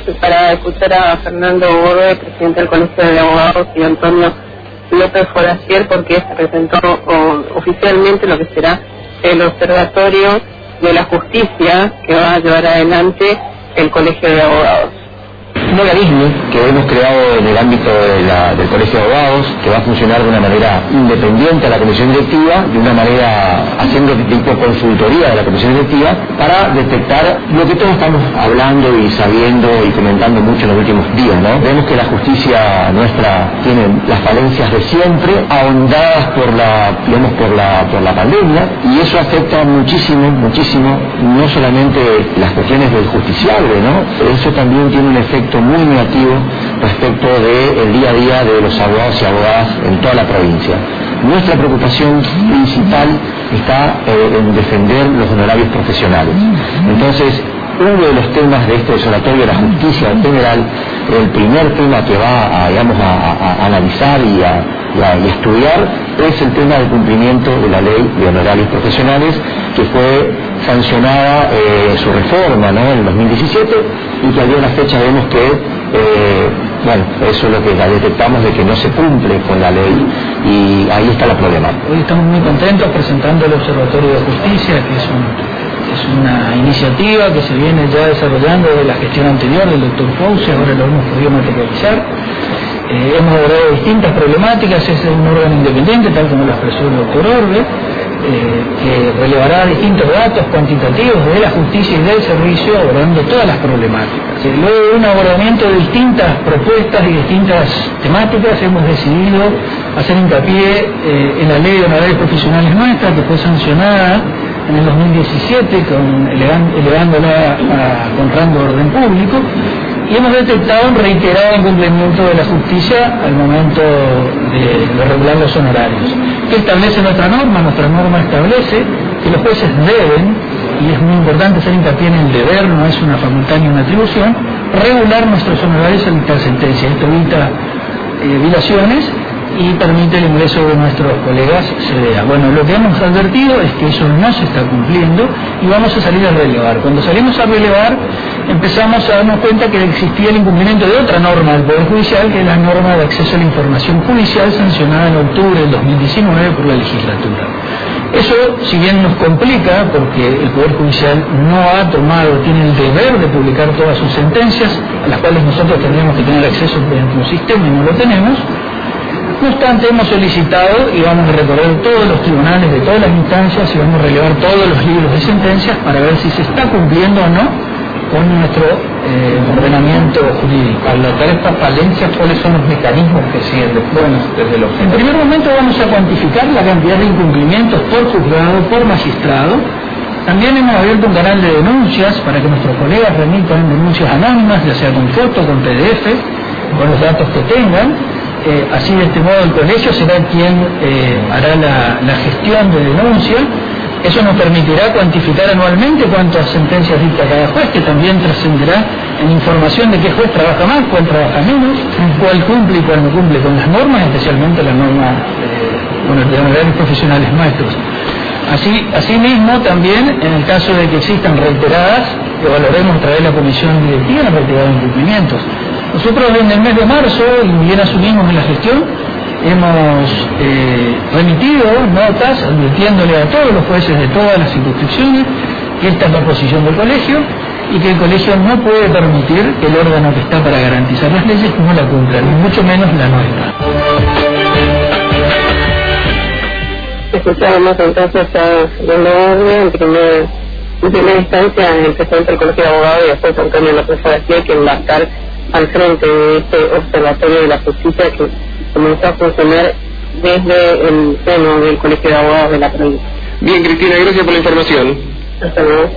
para escuchar a Fernando Borbe, presidente del Colegio de Abogados, y Antonio López Foracier, porque se presentó oficialmente lo que será el Observatorio de la Justicia que va a llevar adelante el Colegio de Abogados un organismo que hemos creado en el ámbito del Colegio de Abogados, que va a funcionar de una manera independiente a la comisión directiva, de una manera haciendo tipo consultoría de la comisión directiva, para detectar lo que todos estamos hablando y sabiendo y comentando mucho en los últimos días. ¿no? Vemos que la justicia nuestra tiene las falencias de siempre, ahondadas por la, digamos, por la, por la pandemia, y eso afecta muchísimo, muchísimo, no solamente las cuestiones del justiciable, ¿no? eso también tiene un efecto muy negativo respecto del día a día de los abogados y abogadas en toda la provincia. Nuestra preocupación principal está eh, en defender los honorarios profesionales. Entonces, uno de los temas de este observatorio de la justicia en general, el primer tema que va a, digamos, a, analizar y a, estudiar es el tema del cumplimiento de la ley de honorarios profesionales que fue sancionada eh, su reforma en el 2017 y que de la fecha vemos que eh, bueno, eso es lo que detectamos de que no se cumple con la ley y ahí está la problemática. Hoy estamos muy contentos presentando el Observatorio de Justicia, que es un una iniciativa que se viene ya desarrollando de la gestión anterior del doctor Fauci, ahora lo hemos podido materializar. Eh, hemos abordado distintas problemáticas, es un órgano independiente, tal como lo expresó el doctor Orbe, que relevará distintos datos cuantitativos de la justicia y del servicio, abordando todas las problemáticas. Eh, luego de un abordamiento de distintas propuestas y distintas temáticas, hemos decidido hacer hincapié en la ley de honorarios profesionales nuestra, que fue sancionada en el 2017 con, elevándola a, con rango de orden público y hemos detectado un reiterado incumplimiento de la justicia al momento de, regular los honorarios. ¿Qué establece nuestra norma? Nuestra norma establece que los jueces deben, y es muy importante hacer hincapié en el deber, no es una facultad ni una atribución, regular nuestros honorarios al dictar sentencia. Esto evita eh, violaciones y permite el ingreso de nuestros colegas CDA. Bueno, lo que hemos advertido es que eso no se está cumpliendo y vamos a salir a relevar. Cuando salimos a relevar, empezamos a darnos cuenta que existía el incumplimiento de otra norma del Poder Judicial, que es la norma de acceso a la información judicial sancionada en octubre del 2019 por la legislatura. Eso, si bien nos complica, porque el Poder Judicial no ha tomado, tiene el deber de publicar todas sus sentencias, a las cuales nosotros tendríamos que tener acceso mediante un sistema y no lo tenemos, no obstante, hemos solicitado y vamos a recorrer todos los tribunales de todas las instancias y vamos a relevar todos los libros de sentencias para ver si se está cumpliendo o no con nuestro eh, ordenamiento jurídico. Al notar estas falencias, ¿cuáles son los mecanismos que siguen después desde los... En primer momento vamos a cuantificar la cantidad de incumplimientos por juzgado, por magistrado. También hemos abierto un canal de denuncias para que nuestros colegas remitan denuncias anónimas, ya sea con foto, con PDF, con los datos que tengan eh, así de este modo el colegio será quien eh, hará la, gestión de denuncia. Eso nos permitirá cuantificar anualmente cuántas sentencias dicta cada juez, que también trascenderá en información de qué juez trabaja más, cuál trabaja menos, cuál cumple y cuál no cumple con las normas, especialmente las normas eh, con de honorarios profesionales nuestros. Así, asimismo, también en el caso de que existan reiteradas, evaluaremos a través de la comisión directiva la reiterados incumplimientos. Nosotros en el mes de marzo, y bien asumimos en la gestión, hemos eh, remitido notas advirtiéndole a todos los jueces de todas las circunscripciones que esta es la posición del colegio y que el colegio no puede permitir que el órgano que está para garantizar las leyes no la cumpla, ni mucho menos la nuestra. Escuchábamos entonces a Don en primer en primera instancia el presidente del Colegio de Abogados y después Antonio López García, quien va a estar al frente de este observatorio de la justicia que comenzó a funcionar desde el seno del Colegio de Abogados de la provincia. Bien, Cristina, gracias por la información. Hasta luego.